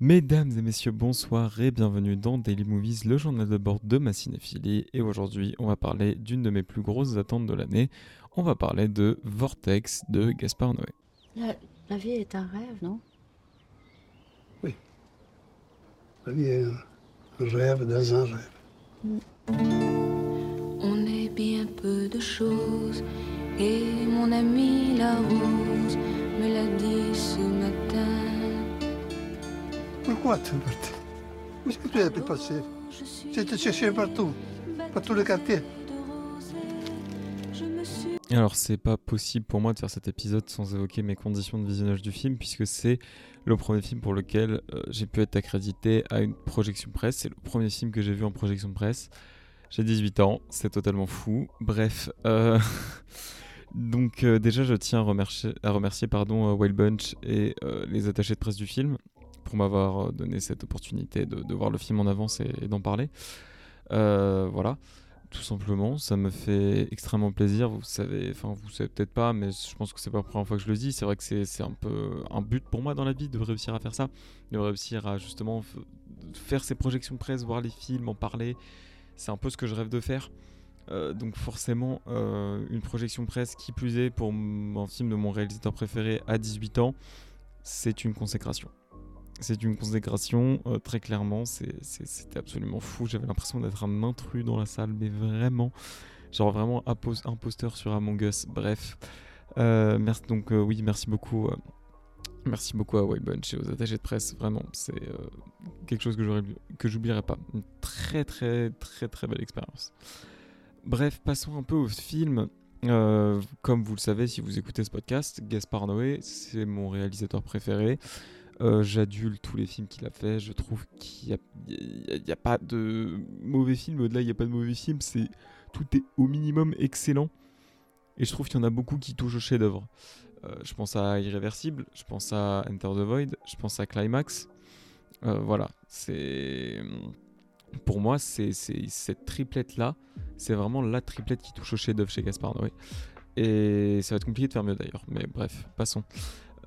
Mesdames et messieurs, bonsoir et bienvenue dans Daily Movies, le journal de bord de ma cinéphilie. Et aujourd'hui, on va parler d'une de mes plus grosses attentes de l'année. On va parler de Vortex de Gaspard Noé. La, la vie est un rêve, non? La vie est un rêve dans un rêve. On est bien peu de choses et mon ami la rose me l'a dit ce matin. Pourquoi tu es parti Où est-ce que tu as pu passer Je été chercher partout, partout le quartier. Alors, c'est pas possible pour moi de faire cet épisode sans évoquer mes conditions de visionnage du film, puisque c'est le premier film pour lequel euh, j'ai pu être accrédité à une projection presse. C'est le premier film que j'ai vu en projection presse. J'ai 18 ans, c'est totalement fou. Bref, euh, donc euh, déjà je tiens à remercier, à remercier pardon, Wild Bunch et les attachés de presse du film pour m'avoir euh, donné cette opportunité de, voir le film en avance et, d'en parler. Euh, voilà, tout simplement, ça me fait extrêmement plaisir. Vous savez, enfin vous savez peut-être pas, mais je pense que c'est pas la première fois que je le dis. C'est vrai que c'est un peu un but pour moi dans la vie de réussir à faire ça, de réussir à justement faire ces projections presse, voir les films, en parler. C'est un peu ce que je rêve de faire. Euh, donc forcément, une projection presse qui plus est pour un film de mon réalisateur préféré à 18 ans, c'est une consécration. C'est une consécration, euh, très clairement, c'était absolument fou. J'avais l'impression d'être un intrus dans la salle, mais vraiment, genre vraiment impos- imposteur sur Among Us. Bref, Euh, merci donc euh, oui, merci beaucoup, merci beaucoup à Wild Bunch et aux attachés de presse. Vraiment, c'est quelque chose que j'oublierai pas. Une très très très très belle expérience. Bref, passons un peu au film. Comme vous le savez, si vous écoutez ce podcast, Gaspard Noé, c'est mon réalisateur préféré. Euh, J'adule tous les films qu'il a fait. Je trouve qu'il n'y a, pas de mauvais film. Au-delà, il n'y a pas de mauvais film. C'est tout est au minimum excellent. Et je trouve qu'il y en a beaucoup qui touchent au chef-d'œuvre. Euh, je pense à Irréversible, je pense à Enter the Void, je pense à Climax. Euh, voilà, c'est pour moi, c'est cette triplette là, c'est vraiment la triplette qui touche au chef-d'œuvre chez Gaspard. Et ça va être compliqué de faire mieux d'ailleurs, mais bref, passons.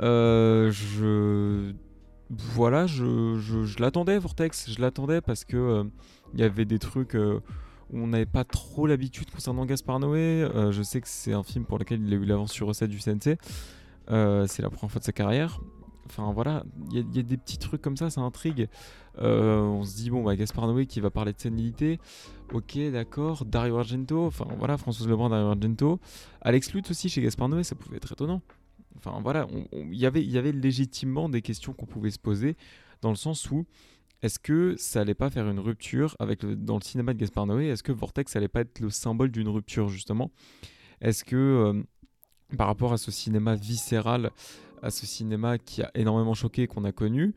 Euh, je. Voilà, je, l'attendais, Vortex, je l'attendais parce que euh, il y avait des trucs euh, où on n'avait pas trop l'habitude concernant Gaspard Noé. Je sais que c'est un film pour lequel il a eu l'avance sur recette du CNC. C'est la première fois de sa carrière. Enfin voilà, il y, a- des petits trucs comme ça, ça intrigue. On se dit, bon, bah, Gaspard Noé qui va parler de sénilité. Ok, d'accord. Dario Argento, enfin voilà, Françoise Lebrun, Dario Argento. Alex Lutz aussi chez Gaspard Noé, ça pouvait être étonnant. Enfin voilà, il y avait- légitimement des questions qu'on pouvait se poser dans le sens où est-ce que ça allait pas faire une rupture avec dans le cinéma de Gaspard Noé Est-ce que Vortex allait pas être le symbole d'une rupture justement? Est-ce que euh, par rapport à ce cinéma viscéral, à ce cinéma qui a énormément choqué qu'on a connu,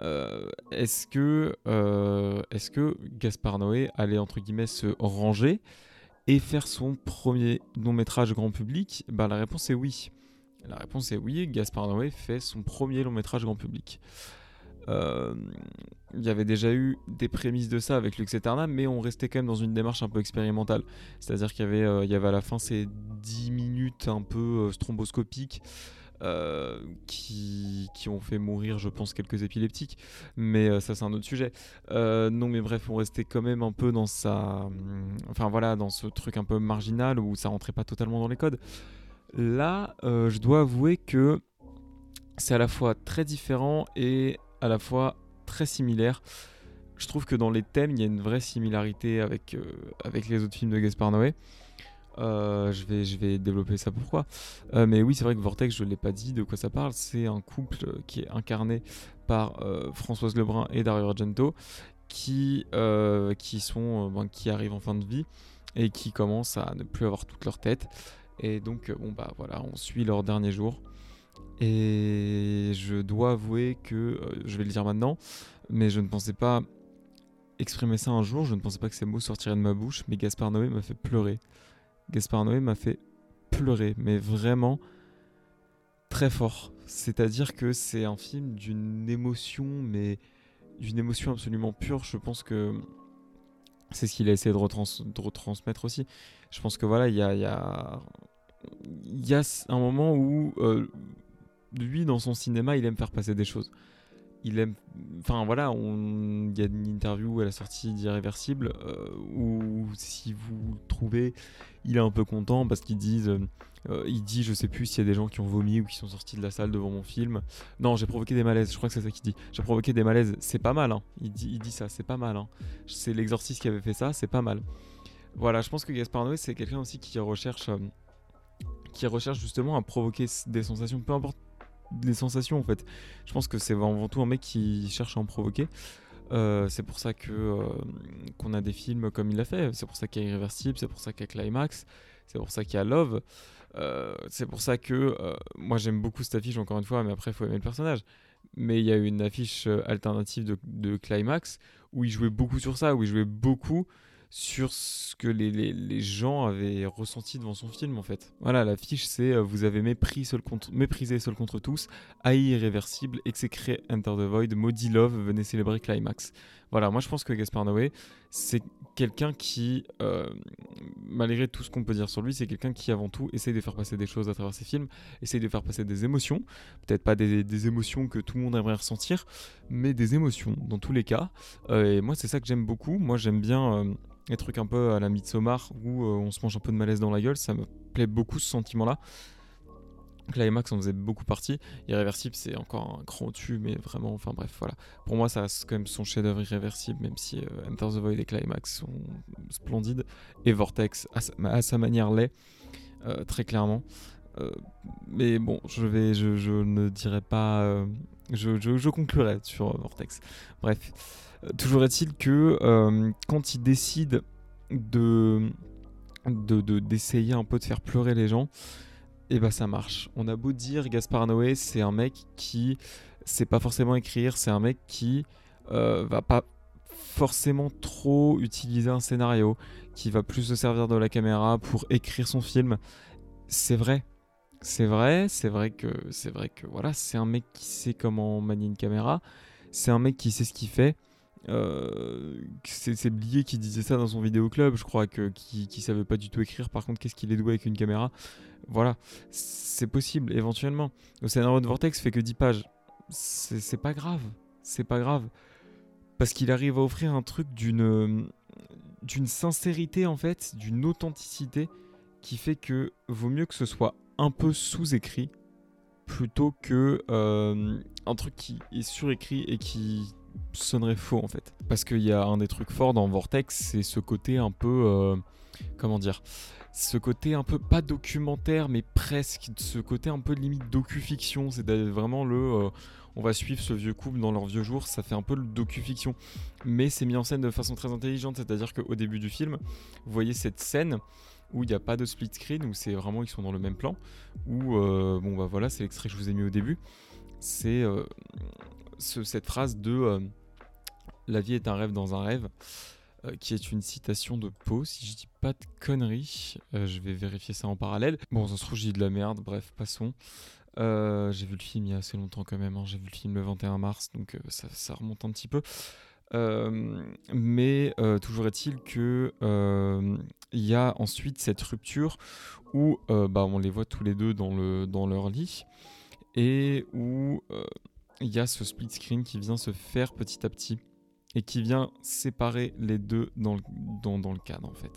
euh, est-ce que euh, est-ce que Gaspard Noé allait entre guillemets se ranger et faire son premier long métrage grand public? Ben, la réponse est oui. La réponse est oui. Gaspard Noé fait son premier long métrage grand public. Euh, Il y avait déjà eu des prémices de ça avec Lux Eterna, mais on restait quand même dans une démarche un peu expérimentale. C'est-à-dire qu'il y avait, euh, il y avait à la fin ces 10 minutes un peu euh, stromboscopiques euh, qui, qui ont fait mourir, je pense, quelques épileptiques. Mais ça, c'est un autre sujet. Non, mais bref, on restait quand même un peu dans sa. hum, Enfin voilà, dans ce truc un peu marginal où ça rentrait pas totalement dans les codes. Là, euh, je dois avouer que c'est à la fois très différent et à la fois très similaire. Je trouve que dans les thèmes, il y a une vraie similarité avec, euh, avec les autres films de Gaspard Noé. Euh, je, vais, je vais développer ça pourquoi. Mais oui, c'est vrai que Vortex, je ne l'ai pas dit de quoi ça parle. C'est un couple qui est incarné par Françoise Lebrun et Dario Argento qui, qui, sont, ben, qui arrivent en fin de vie et qui commencent à ne plus avoir toute leur tête. Et donc, euh, bon, bah voilà, on suit leurs derniers jours. Et je dois avouer que, euh, je vais le dire maintenant, mais je ne pensais pas exprimer ça un jour, je ne pensais pas que ces mots sortiraient de ma bouche, mais Gaspard Noé m'a fait pleurer. Gaspard Noé m'a fait pleurer, mais vraiment très fort. C'est-à-dire que c'est un film d'une émotion, mais d'une émotion absolument pure. Je pense que c'est ce qu'il a essayé de, retrans- retransmettre aussi. Je pense que voilà, il y a un moment où euh, lui, dans son cinéma, il aime faire passer des choses. Il aime. Enfin voilà, on- il y a une interview à la sortie d'Irréversible euh, où, si vous le trouvez, il est un peu content parce qu'ils disent. euh, il dit, je sais plus s'il y a des gens qui ont vomi ou qui sont sortis de la salle devant mon film. Non, j'ai provoqué des malaises, je crois que c'est ça qu'il dit. J'ai provoqué des malaises, c'est pas mal, hein. il, dit, il dit ça, c'est pas mal. hein. C'est l'exorciste qui avait fait ça, c'est pas mal. Voilà, je pense que Gaspard Noé, c'est quelqu'un aussi qui recherche, euh, qui recherche justement à provoquer des sensations, peu importe les sensations en fait. Je pense que c'est avant tout un mec qui cherche à en provoquer. Euh, c'est pour ça que euh, qu'on a des films comme il l'a fait. C'est pour ça qu'il y a Irréversible, c'est pour ça qu'il y a Climax, c'est pour ça qu'il y a Love. Euh, c'est pour ça que moi j'aime beaucoup cette affiche encore une fois, mais après il faut aimer le personnage. Mais il y a une affiche alternative de Climax où il jouait beaucoup sur ça, où il jouait beaucoup sur ce que les, les- gens avaient ressenti devant son film en fait. Voilà, l'affiche c'est euh, vous avez seul contre, méprisé seul contre tous, haï irréversible, exécré Enter the Void, maudit Love, venez célébrer Climax. Voilà, moi je pense que Gaspard Noé, c'est quelqu'un qui, euh, malgré tout ce qu'on peut dire sur lui, c'est quelqu'un qui avant tout essaye de faire passer des choses à travers ses films, essaye de faire passer des émotions, peut-être pas des, des émotions que tout le monde aimerait ressentir, mais des émotions dans tous les cas. Euh, et moi c'est ça que j'aime beaucoup, moi j'aime bien... les trucs un peu à la Midsommar où euh, on se mange un peu de malaise dans la gueule, ça me plaît beaucoup ce sentiment-là. Climax en faisait beaucoup partie. Irréversible, c'est encore un grand tu, mais vraiment, enfin bref, voilà. Pour moi, ça reste quand même son chef-d'œuvre irréversible, même si euh, Enter the Void et Climax sont splendides. Et Vortex, à sa, manière, l'est, euh, très clairement. Euh, mais bon, je, vais, je ne dirai pas. Je, conclurai sur euh, Vortex. Bref, Euh, toujours est-il que euh, quand il décide de de- de- d'essayer un peu de faire pleurer les gens, et bah ça marche. On a beau dire Gaspard Noé, c'est un mec qui sait pas forcément écrire, c'est un mec qui euh, va pas forcément trop utiliser un scénario, qui va plus se servir de la caméra pour écrire son film. C'est vrai. C'est vrai, c'est vrai que c'est vrai que voilà, c'est un mec qui sait comment manier une caméra, c'est un mec qui sait ce qu'il fait. Euh, c'est Blier qui disait ça dans son vidéoclub, je crois, que, qui, savait pas du tout écrire. Par contre, qu'est-ce qu'il est doué avec une caméra? Voilà, c'est possible, éventuellement. Le scénario de Vortex fait que 10 pages. C'est pas grave, c'est pas grave. Parce qu'il arrive à offrir un truc d'une d'une sincérité, en fait, d'une authenticité qui fait que vaut mieux que ce soit un peu sous-écrit plutôt que euh, un truc qui est surécrit et qui sonnerait faux en fait. Parce qu'il y a un des trucs forts dans Vortex, c'est ce côté un peu... euh, comment dire ce côté un peu pas documentaire mais presque ce côté un peu limite docu-fiction c'est vraiment le euh, on va suivre ce vieux couple dans leurs vieux jours ça fait un peu le docu-fiction mais c'est mis en scène de façon très intelligente c'est à dire qu'au début du film vous voyez cette scène où il n'y a pas de split screen où c'est vraiment ils sont dans le même plan où euh, bon bah voilà c'est l'extrait que je vous ai mis au début c'est euh, ce- cette phrase de euh, la vie est un rêve dans un rêve qui est une citation de Poe, si je dis pas de conneries. Je vais vérifier ça en parallèle. Bon, ça se trouve, j'ai de la merde, bref, passons. J'ai vu le film il y a assez longtemps quand même, hein. j'ai vu le film le 21 mars, donc ça remonte un petit peu. Euh, mais euh, toujours est-il que euh, il y a ensuite cette rupture où bah, on les voit tous les deux dans, le, dans leur lit et où il y a ce split screen qui vient se faire petit à petit et qui vient séparer les deux dans le, dans le cadre en fait.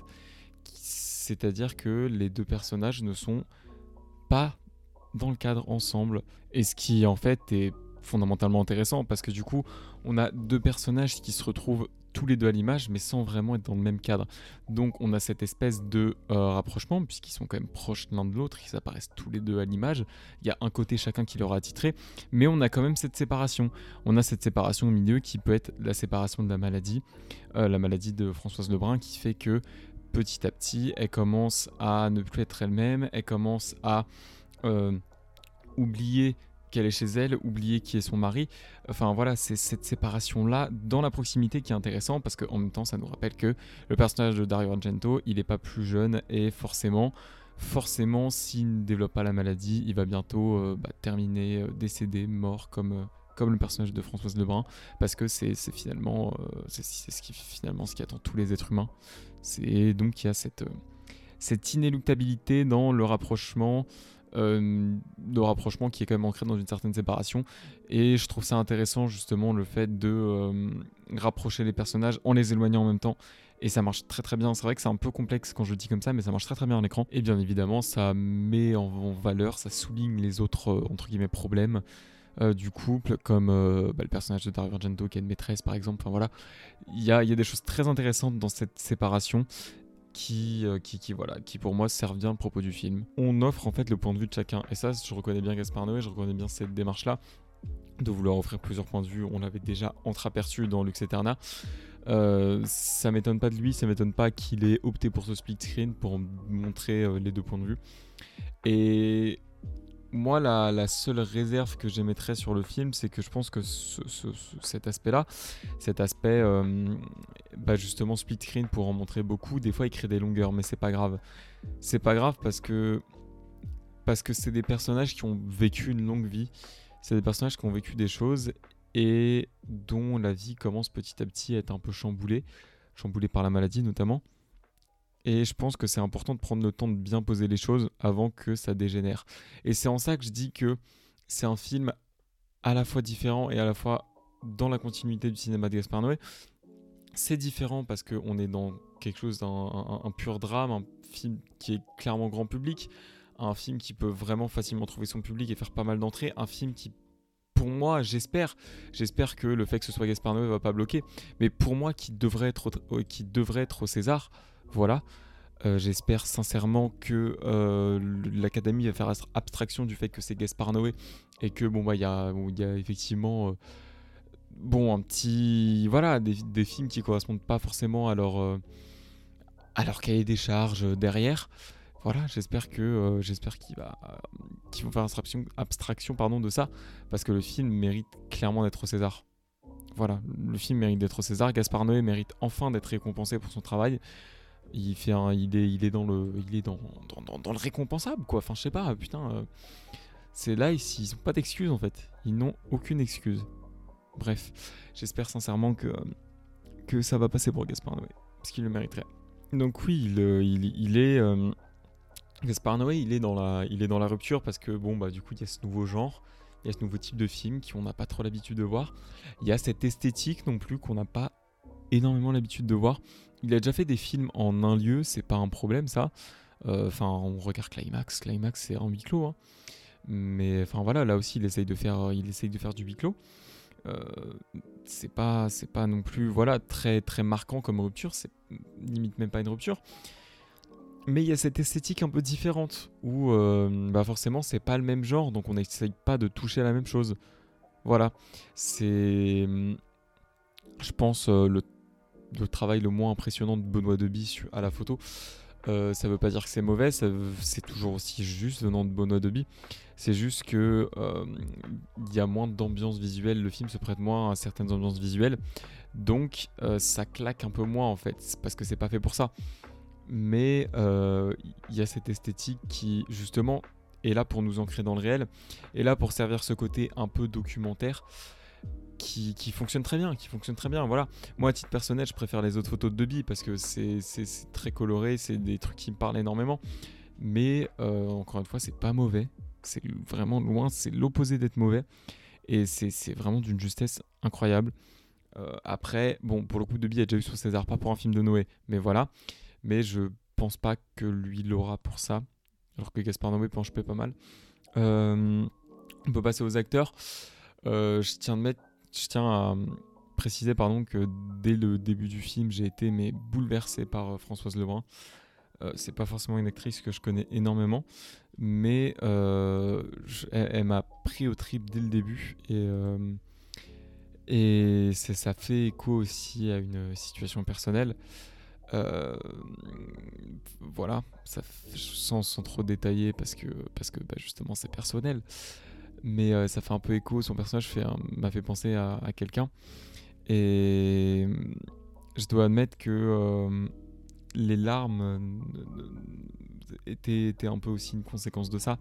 C'est-à-dire que les deux personnages ne sont pas dans le cadre ensemble et ce qui en fait est fondamentalement intéressant parce que du coup on a deux personnages qui se retrouvent tous les deux à l'image mais sans vraiment être dans le même cadre. Donc on a cette espèce de euh, rapprochement puisqu'ils sont quand même proches l'un de l'autre, ils apparaissent tous les deux à l'image. Il y a un côté chacun qui leur a titré, mais on a quand même cette séparation. On a cette séparation au milieu qui peut être la séparation de la maladie, euh, la maladie de Françoise Lebrun qui fait que petit à petit elle commence à ne plus être elle-même, elle commence à euh, oublier qu'elle est chez elle, oublier qui est son mari. Enfin voilà, c'est cette séparation-là dans la proximité qui est intéressant parce qu'en même temps, ça nous rappelle que le personnage de Dario Argento, il n'est pas plus jeune et forcément, forcément, s'il ne développe pas la maladie, il va bientôt euh, bah, terminer, euh, décédé, mort comme, euh, comme le personnage de Françoise Lebrun parce que c'est finalement, c'est ce qui finalement ce qui attend tous les êtres humains. C'est donc il y a cette, cette inéluctabilité dans le rapprochement de rapprochement qui est quand même ancré dans une certaine séparation. Et je trouve ça intéressant justement le fait de euh, rapprocher les personnages en les éloignant en même temps. Et ça marche très très bien. C'est vrai que c'est un peu complexe quand je le dis comme ça, mais ça marche très très bien en écran. Et bien évidemment, ça met en, valeur, ça souligne les autres euh, entre guillemets problèmes. du couple, comme bah, le personnage de Dario Argento qui est une maîtresse par exemple. Enfin voilà, il y a, y a, des choses très intéressantes dans cette séparation euh, qui, qui, voilà, qui pour moi servent bien le propos du film. On offre en fait le point de vue de chacun. Et ça, je reconnais bien Gaspard Noé, je reconnais bien cette démarche-là de vouloir offrir plusieurs points de vue. On l'avait déjà entreaperçu dans Lux Eterna. Euh, ça m'étonne pas de lui, ça m'étonne pas qu'il ait opté pour ce split screen pour montrer euh, les deux points de vue. Et moi, la, seule réserve que j'émettrais sur le film, c'est que je pense que cet aspect-là, cet aspect euh, bah, justement split screen pour en montrer beaucoup, des fois il crée des longueurs, mais c'est pas grave. C'est pas grave parce que parce que c'est des personnages qui ont vécu une longue vie, c'est des personnages qui ont vécu des choses et dont la vie commence petit à petit à être un peu chamboulée, chamboulée par la maladie notamment. Et je pense que c'est important de prendre le temps de bien poser les choses avant que ça dégénère. Et c'est en ça que je dis que c'est un film à la fois différent et à la fois dans la continuité du cinéma de Gaspar Noé. C'est différent parce qu'on est dans quelque chose d'un un, pur drame, un film qui est clairement grand public, un film qui peut vraiment facilement trouver son public et faire pas mal d'entrées, un film qui pour moi, j'espère, j'espère que le fait que ce soit Gaspar Noé va pas bloquer, mais pour moi qui devrait être qui devrait être au César, voilà. Euh, j'espère sincèrement que euh, l'Académie va faire abstraction du fait que c'est Gaspar Noé et que bon bah il y, a, effectivement euh, bon un voilà des, films qui correspondent pas forcément à leur à leur cahier des charges derrière. Voilà, j'espère que j'espère qu'ils va vont faire abstraction, abstraction pardon de ça parce que le film mérite clairement d'être César. Voilà, le film mérite d'être César. Gaspar Noé mérite enfin d'être récompensé pour son travail il est, dans le, récompensable quoi. Enfin je sais pas, putain. Euh, c'est là ils, ils ont pas d'excuses en fait. Ils n'ont aucune excuse. Bref, j'espère sincèrement que ça va passer pour Gaspar Noé parce qu'il le mériterait. Donc oui, il, euh, est euh, Noé, il est dans la, il est dans la rupture parce que bon bah du coup il y a ce nouveau genre. Il y a ce nouveau type de film qu'on n'a pas trop l'habitude de voir. Il y a cette esthétique non plus qu'on n'a pas énormément l'habitude de voir. Il a déjà fait des films en un lieu, c'est pas un problème ça. Euh, enfin, on regarde Climax, Climax c'est en huis clos. Hein. Mais enfin voilà, là aussi il essaye de faire, il essaye de faire du huis clos. Euh, c'est pas, c'est pas non plus voilà très très marquant comme rupture, c'est limite même pas une rupture. Mais il y a cette esthétique un peu différente où euh, bah forcément c'est pas le même genre, donc on n'essaye pas de toucher à la même chose. Voilà, c'est, je pense le le travail le moins impressionnant de Benoît Deby à la photo. Euh, ça veut pas dire que c'est mauvais, c'est toujours aussi juste venant de Benoît Deby. C'est juste que euh, il y a moins d'ambiance visuelle, le film se prête moins à certaines ambiances visuelles, donc euh, ça claque un peu moins en fait, parce que c'est pas fait pour ça. Mais il y a cette esthétique qui justement est là pour nous ancrer dans le réel, et là pour servir ce côté un peu documentaire qui, fonctionne très bien, qui fonctionne très bien. Voilà. Moi, à titre personnel, je préfère les autres photos de Debbie parce que c'est très coloré, c'est des trucs qui me parlent énormément. Mais euh, encore une fois, c'est pas mauvais. C'est vraiment loin, c'est l'opposé d'être mauvais. Et c'est vraiment d'une justesse incroyable. Euh, après, bon, pour le coup, Debbie a déjà eu son César, pas pour un film de Noé, mais voilà. Mais je pense pas que lui l'aura pour ça. Alors que Gaspard Noé penche pas mal. Euh, on peut passer aux acteurs. je tiens de mettre je tiens à euh, préciser pardon, que dès le début du film, j'ai été mais, bouleversé par euh, Françoise Lebrun. Euh, c'est pas forcément une actrice que je connais énormément, mais elle, m'a pris au trip dès le début et, et ça fait écho aussi à une situation personnelle. voilà, ça, sans, sans, trop détailler parce que, parce que bah, justement c'est personnel mais euh, ça fait un peu écho. Son personnage m'a fait penser à, quelqu'un. Et je dois admettre que euh, les larmes euh, étaient, un peu aussi une conséquence de ça.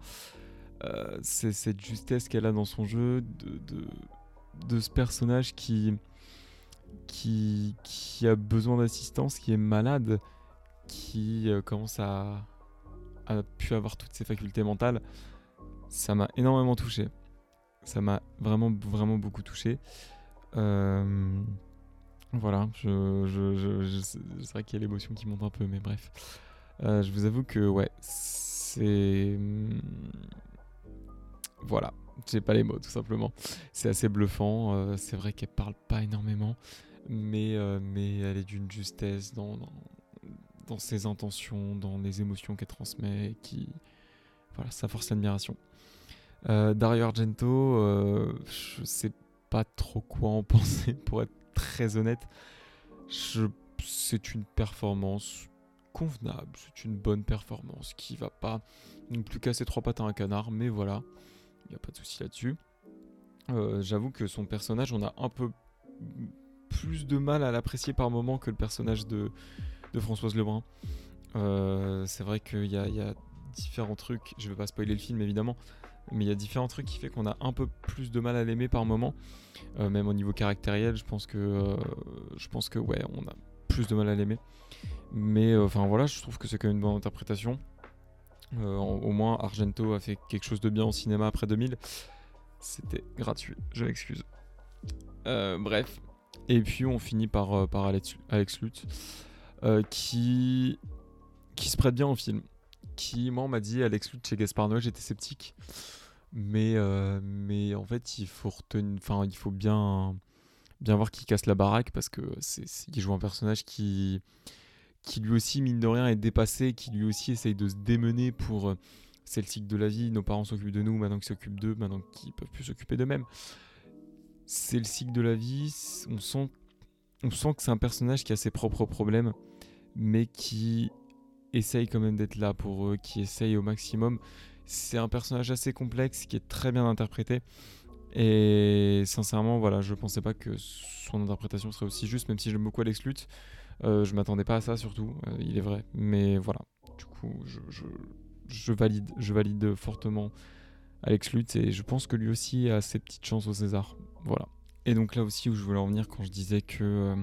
c'est cette justesse qu'elle a dans son jeu de, ce personnage qui, qui, qui, a besoin d'assistance, qui est malade, qui commence à, à pu avoir toutes ses facultés mentales ça m'a énormément touché. Ça m'a vraiment, vraiment beaucoup touché. Euh, voilà, je, je, je, c'est vrai qu'il y a l'émotion qui monte un peu, mais bref. Euh, je vous avoue que, ouais, c'est. Hmm, voilà, j'ai pas les mots, tout simplement. C'est assez bluffant. Euh, c'est vrai qu'elle parle pas énormément, mais, mais elle est d'une justesse dans, dans, dans, ses intentions, dans les émotions qu'elle transmet, qui. Voilà, ça force l'admiration. Dario Argento, je sais pas trop quoi en penser, pour être très honnête. C'est une performance convenable, c'est une bonne performance qui va pas non plus casser trois pattes à un canard, mais voilà, il n'y a pas de souci là-dessus. Euh, j'avoue que son personnage, on a un peu plus de mal à l'apprécier par moment que le personnage de, Françoise Lebrun. Euh, c'est vrai qu'il y, y a, différents trucs, je vais pas spoiler le film évidemment, mais il y a différents trucs qui fait qu'on a un peu plus de mal à l'aimer par moment. Euh, même au niveau caractériel, je pense que euh, je pense que ouais, on a plus de mal à l'aimer. Mais euh, enfin voilà, je trouve que c'est quand même une bonne interprétation. au moins Argento a fait quelque chose de bien au cinéma après 2000. C'était gratuit, je m'excuse. bref. Et puis on finit par, par Alex, Alex Lutz, qui, qui se prête bien au film qui, moi, m'a dit Alex Lutz chez Gaspard Noé, j'étais sceptique. Mais, euh, mais en fait, il faut retenir, il faut bien, bien voir qu'il casse la baraque parce que il joue un personnage qui, qui lui aussi, mine de rien, est dépassé, qui lui aussi essaye de se démener pour. Euh, c'est le cycle de la vie, nos parents s'occupent de nous, maintenant qu'ils s'occupent d'eux, maintenant qu'ils peuvent plus s'occuper d'eux-mêmes. C'est le cycle de la vie, on sent, on sent que c'est un personnage qui a ses propres problèmes, mais qui essaye quand même d'être là pour eux, qui essaye au maximum. C'est un personnage assez complexe qui est très bien interprété. Et sincèrement, voilà, je pensais pas que son interprétation serait aussi juste, même si j'aime beaucoup Alex Lutz. Euh, je m'attendais pas à ça surtout, euh, il est vrai. Mais voilà, du coup, je, je, valide, je valide fortement Alex Lutz et je pense que lui aussi a ses petites chances au César. Voilà. Et donc là aussi où je voulais en venir quand je disais que euh,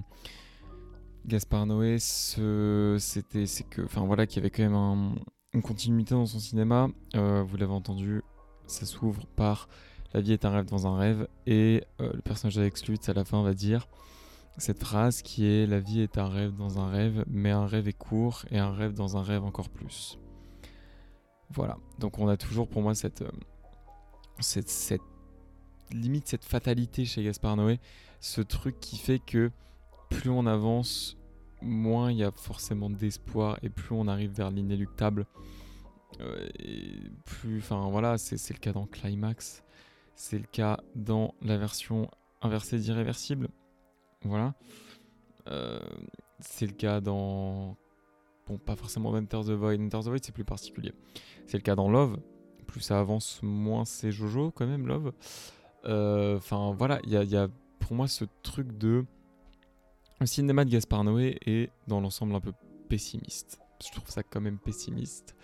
Gaspard Noé, c'était, que, enfin voilà, qu'il y avait quand même une continuité dans son cinéma. Euh, vous l'avez entendu, ça s'ouvre par La vie est un rêve dans un rêve, et euh, le personnage d'Alex Lutz à la fin va dire cette phrase qui est La vie est un rêve dans un rêve, mais un rêve est court et un rêve dans un rêve encore plus. Voilà, donc on a toujours pour moi cette, euh, cette, cette limite, cette fatalité chez Gaspard Noé, ce truc qui fait que plus on avance, moins il y a forcément d'espoir et plus on arrive vers l'inéluctable. Euh, plus, enfin voilà, c'est le cas dans Climax, c'est le cas dans la version inversée d'Irréversible. Voilà. Euh, c'est le cas dans. Bon, pas forcément dans Enter the Void. Enter the Void, c'est plus particulier. C'est le cas dans Love. Plus ça avance, moins c'est Jojo, quand même, Love. Euh, enfin, voilà, il y y a pour moi ce truc de le cinéma de Gaspard Noé est dans l'ensemble un peu pessimiste. Je trouve ça quand même pessimiste.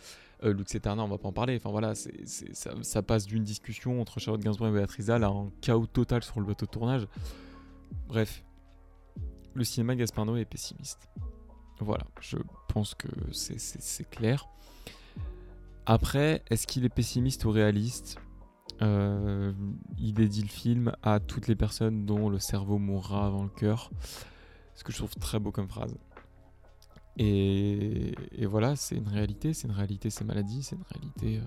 Euh, Lux Eterna, on va pas en parler. Enfin voilà, ça, passe d'une discussion entre Charlotte Gainsbourg et Béatrice à un chaos total sur le bateau de tournage. Bref, le cinéma de Gaspard Noé est pessimiste. Voilà, je pense que c'est, clair. Après, est-ce qu'il est pessimiste ou réaliste? Euh, Il dédie le film à toutes les personnes dont le cerveau mourra avant le cœur. Ce que je trouve très beau comme phrase. Et, voilà, c'est une réalité, c'est une réalité, c'est maladie, c'est une réalité. Euh,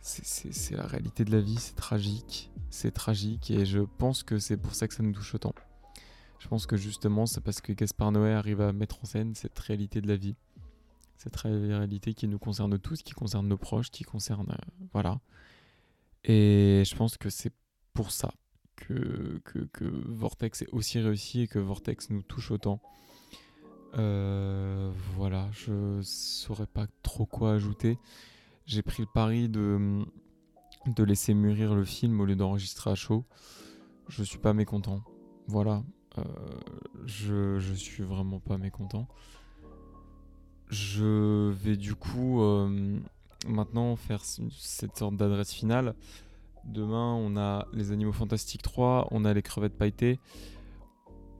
c'est la réalité de la vie, c'est tragique, c'est tragique, et je pense que c'est pour ça que ça nous touche autant. Je pense que justement, c'est parce que Gaspard Noé arrive à mettre en scène cette réalité de la vie, cette réalité qui nous concerne tous, qui concerne nos proches, qui concerne. Euh, voilà. Et je pense que c'est pour ça que, que, Vortex est aussi réussi et que Vortex nous touche autant. Euh, voilà, je saurais pas trop quoi ajouter. J'ai pris le pari de, de laisser mûrir le film au lieu d'enregistrer à chaud. Je suis pas mécontent. Voilà, euh, je, je suis vraiment pas mécontent. Je vais du coup euh, maintenant faire cette sorte d'adresse finale. Demain, on a les Animaux Fantastiques 3, on a les crevettes pailletées.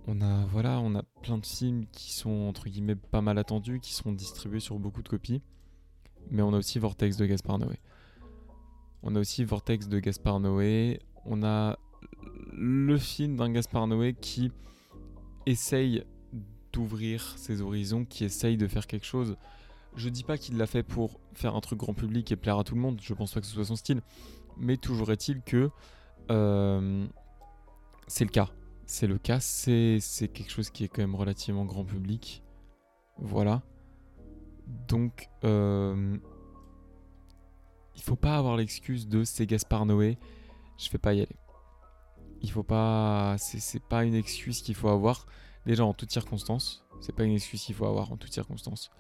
On a, voilà, on a plein de films qui sont entre guillemets pas mal attendus, qui sont distribués sur beaucoup de copies. Mais on a aussi Vortex de Gaspard Noé. On a aussi Vortex de Gaspard Noé. On a le film d'un Gaspard Noé qui essaye d'ouvrir ses horizons, qui essaye de faire quelque chose. Je dis pas qu'il l'a fait pour faire un truc grand public et plaire à tout le monde, je pense pas que ce soit son style, mais toujours est-il que euh, c'est le cas. C'est le cas, c'est quelque chose qui est quand même relativement grand public. Voilà. Donc, euh, il faut pas avoir l'excuse de c'est Gaspard Noé, je vais pas y aller. Il faut pas. C'est pas une excuse qu'il faut avoir, déjà en toutes circonstances. C'est pas une excuse qu'il faut avoir en toutes circonstances.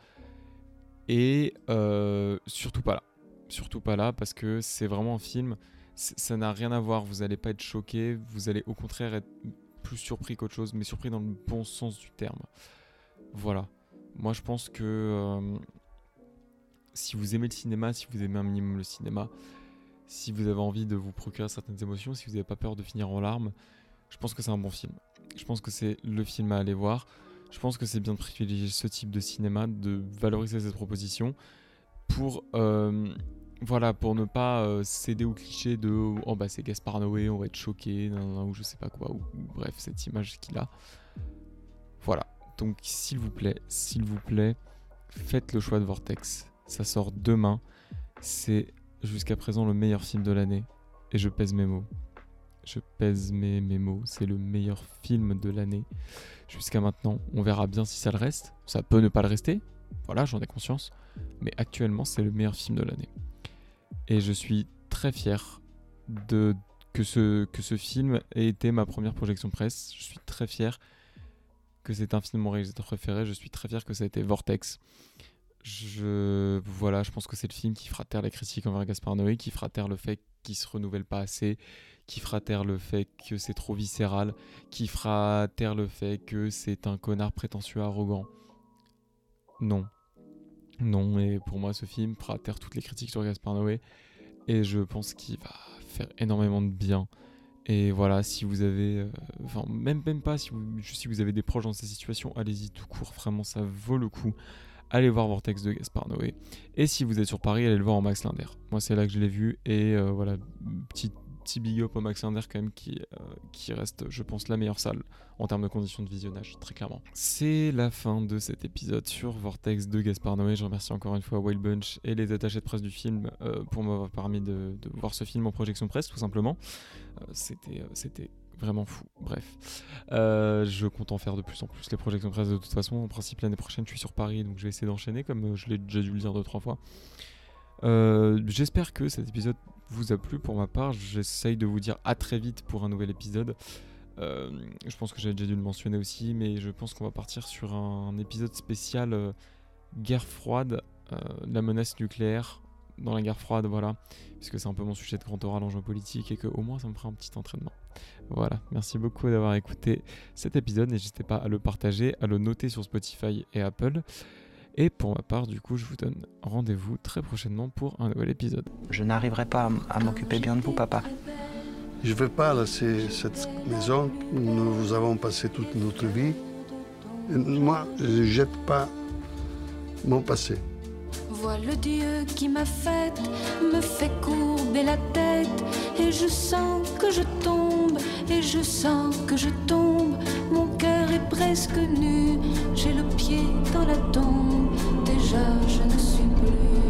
Et euh, surtout pas là. Surtout pas là, parce que c'est vraiment un film. Ça n'a rien à voir, vous allez pas être choqué, vous allez au contraire être plus surpris qu'autre chose, mais surpris dans le bon sens du terme. Voilà. Moi je pense que euh, si vous aimez le cinéma, si vous aimez un minimum le cinéma, si vous avez envie de vous procurer certaines émotions, si vous n'avez pas peur de finir en larmes, je pense que c'est un bon film. Je pense que c'est le film à aller voir. Je pense que c'est bien de privilégier ce type de cinéma, de valoriser cette proposition pour, euh, voilà, pour ne pas euh, céder au cliché de oh bah c'est Gaspard Noé, on va être choqué, ou je sais pas quoi, ou, bref, cette image qu'il a. Voilà. Donc s'il vous plaît, s'il vous plaît, faites le choix de Vortex. Ça sort demain. C'est jusqu'à présent le meilleur film de l'année. Et je pèse mes mots. Je pèse mes, mes mots. C'est le meilleur film de l'année. Jusqu'à maintenant, on verra bien si ça le reste. Ça peut ne pas le rester. Voilà, j'en ai conscience. Mais actuellement, c'est le meilleur film de l'année. Et je suis très fier de, que, ce, que ce film ait été ma première projection presse. Je suis très fier que c'est un film de mon réalisateur préféré. Je suis très fier que ça a été Vortex. Je, voilà, je pense que c'est le film qui fera taire la critique envers Gaspard Noé, qui fera taire le fait qu'il se renouvelle pas assez, qui fera taire le fait que c'est trop viscéral, qui fera taire le fait que c'est un connard prétentieux arrogant. Non. Non, et pour moi, ce film fera taire toutes les critiques sur Gaspard Noé, et je pense qu'il va faire énormément de bien. Et voilà, si vous avez, euh, enfin même pas si vous, si vous avez des proches dans cette situation, allez-y tout court, vraiment ça vaut le coup allez voir Vortex de Gaspard Noé. Et si vous êtes sur Paris, allez le voir en Max Linder. Moi, c'est là que je l'ai vu. Et euh, voilà, petit, petit big up au Max quand même, qui, euh, qui reste, je pense, la meilleure salle en termes de conditions de visionnage, très clairement. C'est la fin de cet épisode sur Vortex de Gaspard Noé. Je remercie encore une fois Wild Bunch et les attachés de presse du film euh, pour m'avoir permis de, voir ce film en projection presse, tout simplement. c'était, c'était vraiment fou. Bref, euh, je compte en faire de plus en plus les projections presse de toute façon. En principe, l'année prochaine, je suis sur Paris, donc je vais essayer d'enchaîner, comme euh, je l'ai déjà dû le dire deux trois fois. Euh, j'espère que cet épisode vous a plu. Pour ma part, j'essaye de vous dire à très vite pour un nouvel épisode. je pense que j'avais déjà dû le mentionner aussi, mais je pense qu'on va partir sur un épisode spécial guerre froide, la menace nucléaire dans la guerre froide, voilà, puisque c'est un peu mon sujet de grand oral en géopolitique et que au moins ça me fera un petit entraînement. Voilà, merci beaucoup d'avoir écouté cet épisode. N'hésitez pas à le partager, à le noter sur Spotify et Apple. Et pour ma part, du coup, je vous donne rendez-vous très prochainement pour un nouvel épisode. Je n'arriverai pas à m'occuper bien de vous, papa. Je ne veux pas laisser cette maison. Nous avons passé toute notre vie. moi, je ne jette pas mon passé. Vois le Dieu qui m'a faite, me fait courber la tête, et je sens que je tombe, et je sens que je tombe. Presque nu, j'ai le pied dans la tombe, déjà je ne suis plus.